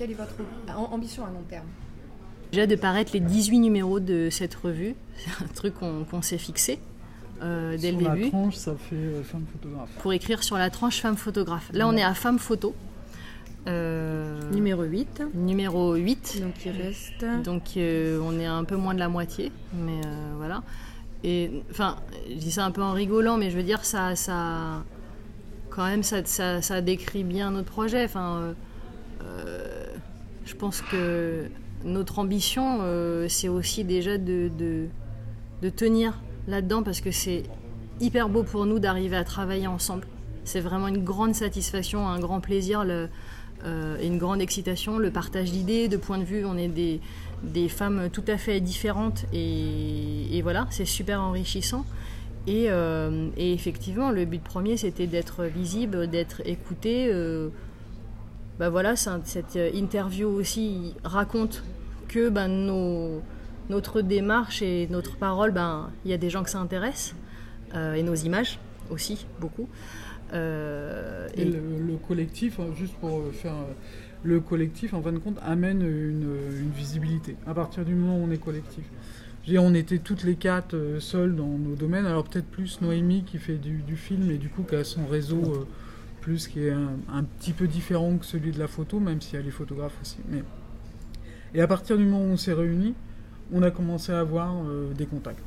quelle est votre ambition à long terme? Déjà de paraître les 18 numéros de cette revue, c'est un truc qu'on s'est fixé. Euh, dès sur le début. la tranche, ça fait euh, femme photographe. Pour écrire sur la tranche femme photographe. Là, on est à femme photo. Euh, numéro 8. Numéro 8. Donc il reste. Donc on est un peu moins de la moitié. Mais voilà. Et enfin, je dis ça un peu en rigolant, mais je veux dire, ça, ça quand même, ça, ça, ça décrit bien notre projet. Enfin, je pense que notre ambition, c'est aussi déjà de, de, tenir là-dedans parce que c'est hyper beau pour nous d'arriver à travailler ensemble. C'est vraiment une grande satisfaction, un grand plaisir euh, et une grande excitation. Le partage d'idées, de points de vue, on est des, des femmes tout à fait différentes et, voilà, c'est super enrichissant. Et, euh, et, effectivement, le but premier, c'était d'être visible, d'être écouté. Euh, bah voilà, cette interview aussi raconte que bah, nos notre démarche et notre parole, ben, il y a des gens que ça intéresse, euh, et nos images aussi, beaucoup. Euh, et, le, collectif, hein, juste pour faire. Le collectif, en fin de compte, amène une, visibilité à partir du moment où on est collectif. on était toutes les quatre euh, seules dans nos domaines, alors peut-être plus Noémie qui fait du, film et du coup qui a son réseau plus qui est un, petit peu différent que celui de la photo, même si elle est photographe aussi. Mais... Et à partir du moment où on s'est réunis, on a commencé à avoir euh, des contacts.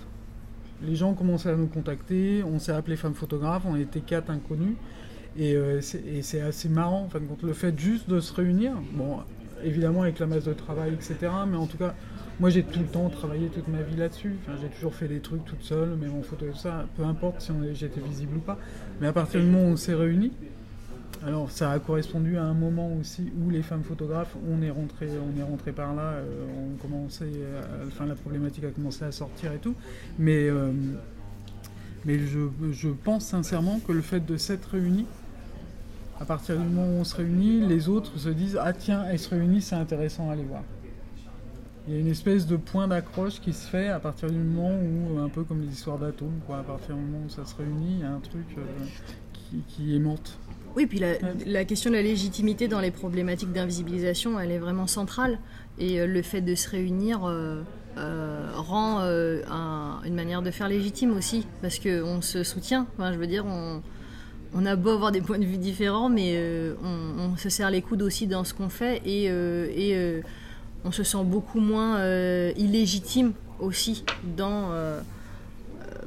Les gens ont commencé à nous contacter, on s'est appelé femmes photographes, on était quatre inconnus. Euh, et, c'est assez marrant, en le fait juste de se réunir, bon, évidemment avec la masse de travail, etc. Mais en tout cas, moi j'ai tout le temps travaillé toute ma vie là-dessus. J'ai toujours fait des trucs toute seule, même en photo et ça, peu importe si j'étais visible ou pas. Mais à partir du moment où on s'est réunis, alors ça a correspondu à un moment aussi où les femmes photographes, on est rentré, on est rentré par là, euh, on commençait, enfin la problématique a commencé à sortir et tout, mais euh, mais je, pense sincèrement que le fait de s'être réunis, à partir du moment où on se réunit, les autres se disent ah tiens, elles se réunissent, c'est intéressant à aller voir. Il y a une espèce de point d'accroche qui se fait à partir du moment où, un peu comme les histoires d'atomes, quoi, à partir du moment où ça se réunit, il y a un truc euh, qui, qui aimante. Oui, puis la, question de la légitimité dans les problématiques d'invisibilisation, elle est vraiment centrale. Et euh, le fait de se réunir euh, euh, rend une manière de faire légitime aussi, parce qu'on se soutient. Enfin, je veux dire, on, a beau avoir des points de vue différents, mais on, se serre les coudes aussi dans ce qu'on fait et, et on se sent beaucoup moins illégitime aussi dans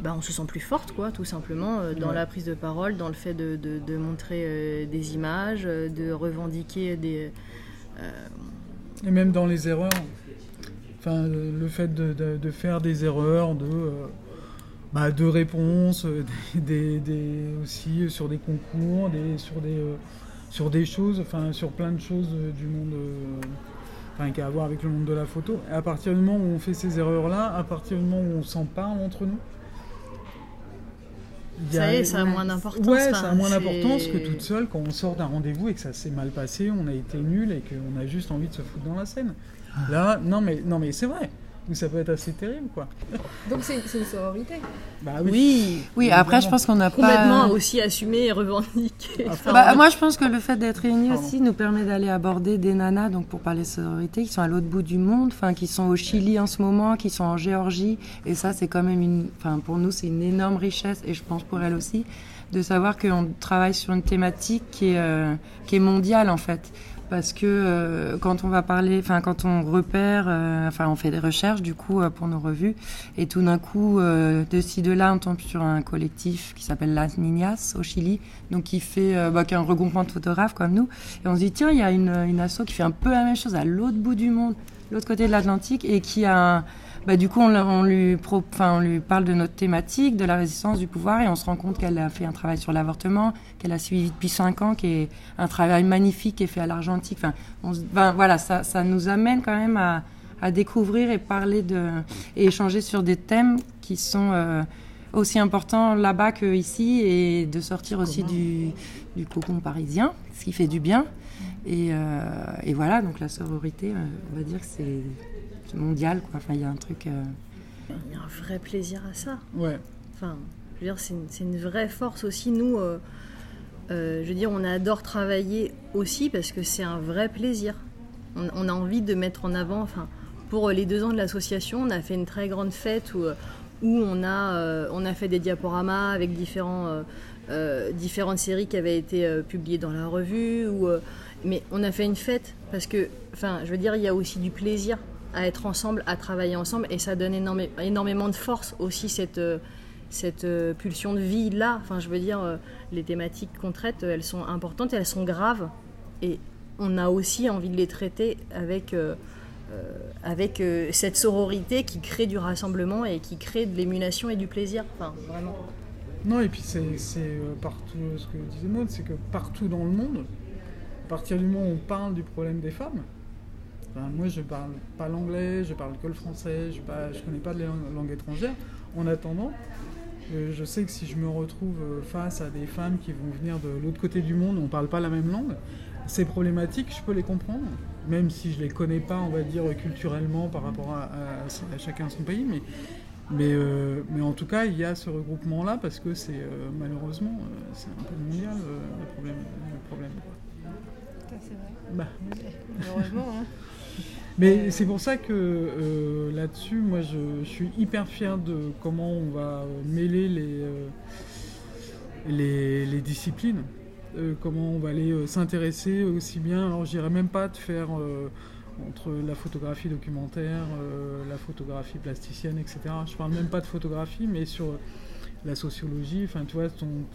bah, on se sent plus forte, quoi, tout simplement, euh, dans la prise de parole, dans le fait de, montrer euh, des images, euh, de revendiquer des. Et même dans les erreurs. Enfin, le fait de, faire des erreurs, de. Bah, de réponses, des, aussi sur des concours, des, sur, des, sur des choses, enfin sur plein de choses du monde, enfin, qui a à voir avec le monde de la photo. Et à partir du moment où on fait ces erreurs-là, à partir du moment où on s'en parle entre nous, ça y est, ça a moins d'importance. Ouais, ça a moins d'importance que toute seule quand on sort d'un rendez-vous et que ça s'est mal passé, on a été nul et qu'on a juste envie de se foutre dans la scène. Ah. Là, non mais, non mais c'est vrai ça peut être assez terrible, quoi. Donc c'est une sororité. Bah oui. Oui, après je pense qu'on a complètement aussi assumé et revendiqué. Bah, moi je pense que le fait d'être réunis aussi nous permet d'aller aborder des nanas, donc pour parler sororité, qui sont à l'autre bout du monde, enfin qui sont au Chili en ce moment, qui sont en Géorgie, et ça c'est quand même une, enfin pour nous c'est une énorme richesse, et je pense pour elles aussi, de savoir qu'on travaille sur une thématique qui est, euh, qui est mondiale en fait parce que euh, quand on va parler, enfin quand on repère, euh, enfin on fait des recherches du coup euh, pour nos revues, et tout d'un coup de ci de là on tombe sur un collectif qui s'appelle Las Niñas au Chili, donc qui fait, bah, qui est un regroupement de photographes comme nous, et on se dit tiens il y a une, une asso qui fait un peu la même chose à l'autre bout du monde, l'autre côté de l'Atlantique, et qui a bah, du coup, on, lui on lui parle de notre thématique, de la résistance du pouvoir, et on se rend compte qu'elle a fait un travail sur l'avortement, qu'elle a suivi depuis cinq ans, qui est un travail magnifique qui est fait à l'Argentique. Enfin, voilà, ça, ça nous amène quand même à, à, découvrir et parler de et échanger sur des thèmes qui sont euh, aussi importants là-bas qu'ici, et de sortir aussi du, du cocon parisien, ce qui fait du bien. Et, euh, et voilà, donc la sororité, euh, on va dire que c'est mondial. Quoi. Enfin, il y a un truc. Euh, il y a un vrai plaisir à ça. Ouais. Enfin, je veux dire, c'est une, vraie force aussi. Nous, euh, euh, je veux dire, on adore travailler aussi parce que c'est un vrai plaisir. on, a envie de mettre en avant, enfin, pour les deux ans de l'association, on a fait une très grande fête où, où on, a, on a fait des diaporamas avec différents, différentes séries qui avaient été publiées dans la revue. Ou, mais on a fait une fête parce que, enfin, je veux dire, il y a aussi du plaisir à être ensemble, à travailler ensemble, et ça donne énormément de force aussi cette, cette pulsion de vie là. Enfin, je veux dire, les thématiques qu'on traite, elles sont importantes, elles sont graves, et on a aussi envie de les traiter avec, euh, euh, avec euh, cette sororité qui crée du rassemblement et qui crée de l'émulation et du plaisir. Vraiment. Non, et puis c'est partout, ce que disait Maud, c'est que partout dans le monde, à partir du moment où on parle du problème des femmes, moi je parle pas l'anglais, je parle que le français, je ne connais pas de langue étrangère. En attendant, je sais que si je me retrouve face à des femmes qui vont venir de l'autre côté du monde, on ne parle pas la même langue, ces problématiques, je peux les comprendre, même si je ne les connais pas, on va dire, culturellement par rapport à, chacun son pays. Mais, mais, euh, mais, en tout cas, il y a ce regroupement-là parce que c'est euh, malheureusement, euh, c'est un peu mondial le problème. Le problème. c'est vrai. Bah, Heureusement. Hein. Mais c'est pour ça que là-dessus, moi, je, suis hyper fier de comment on va mêler les, les, les disciplines. Euh, comment on va aller euh, s'intéresser aussi bien. Alors, je dirais même pas de faire euh, entre la photographie documentaire, la photographie plasticienne, etc. Je parle même pas de photographie, mais sur la sociologie, enfin, tu vois,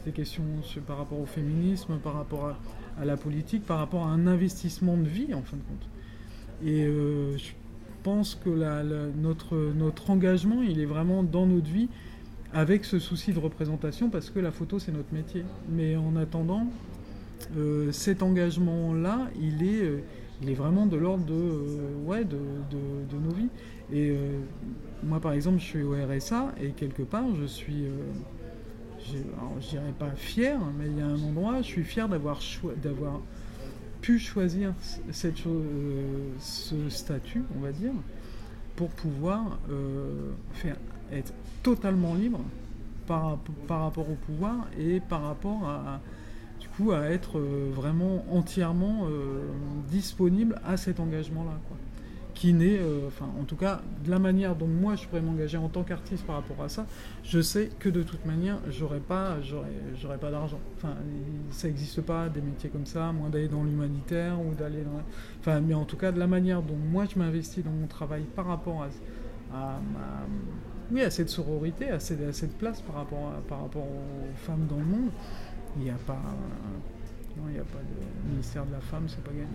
tes questions par rapport au féminisme, par rapport à, la politique, par rapport à un investissement de vie, en fin de compte. Et je pense que notre, notre engagement, il est vraiment dans notre vie avec ce souci de représentation parce que la photo c'est notre métier. Mais en attendant, euh, cet engagement-là, il, est, euh, il est vraiment de l'ordre de, euh, ouais, de, de, nos vies. Et moi par exemple, je suis au RSA et quelque part, je suis, je dirais pas fier, mais il y a un endroit, je suis fier d'avoir pu choisir cette ce statut, on va dire, pour pouvoir faire être totalement libre par, par, rapport au pouvoir et par rapport à, du coup, à être euh, vraiment entièrement euh, disponible à cet engagement-là. Qui n'est, euh, enfin, en tout cas, de la manière dont moi je pourrais m'engager en tant qu'artiste par rapport à ça, je sais que de toute manière, j'aurais pas, pas d'argent. Enfin, ça n'existe pas des métiers comme ça, moins d'aller dans l'humanitaire ou d'aller dans. Enfin, mais en tout cas, de la manière dont moi je m'investis dans mon travail par rapport à, oui, à cette sororité, à cette, cette place par rapport, par rapport aux femmes dans le monde, il n'y a pas, non, il n'y a pas de ministère de la femme, c'est pas gagné.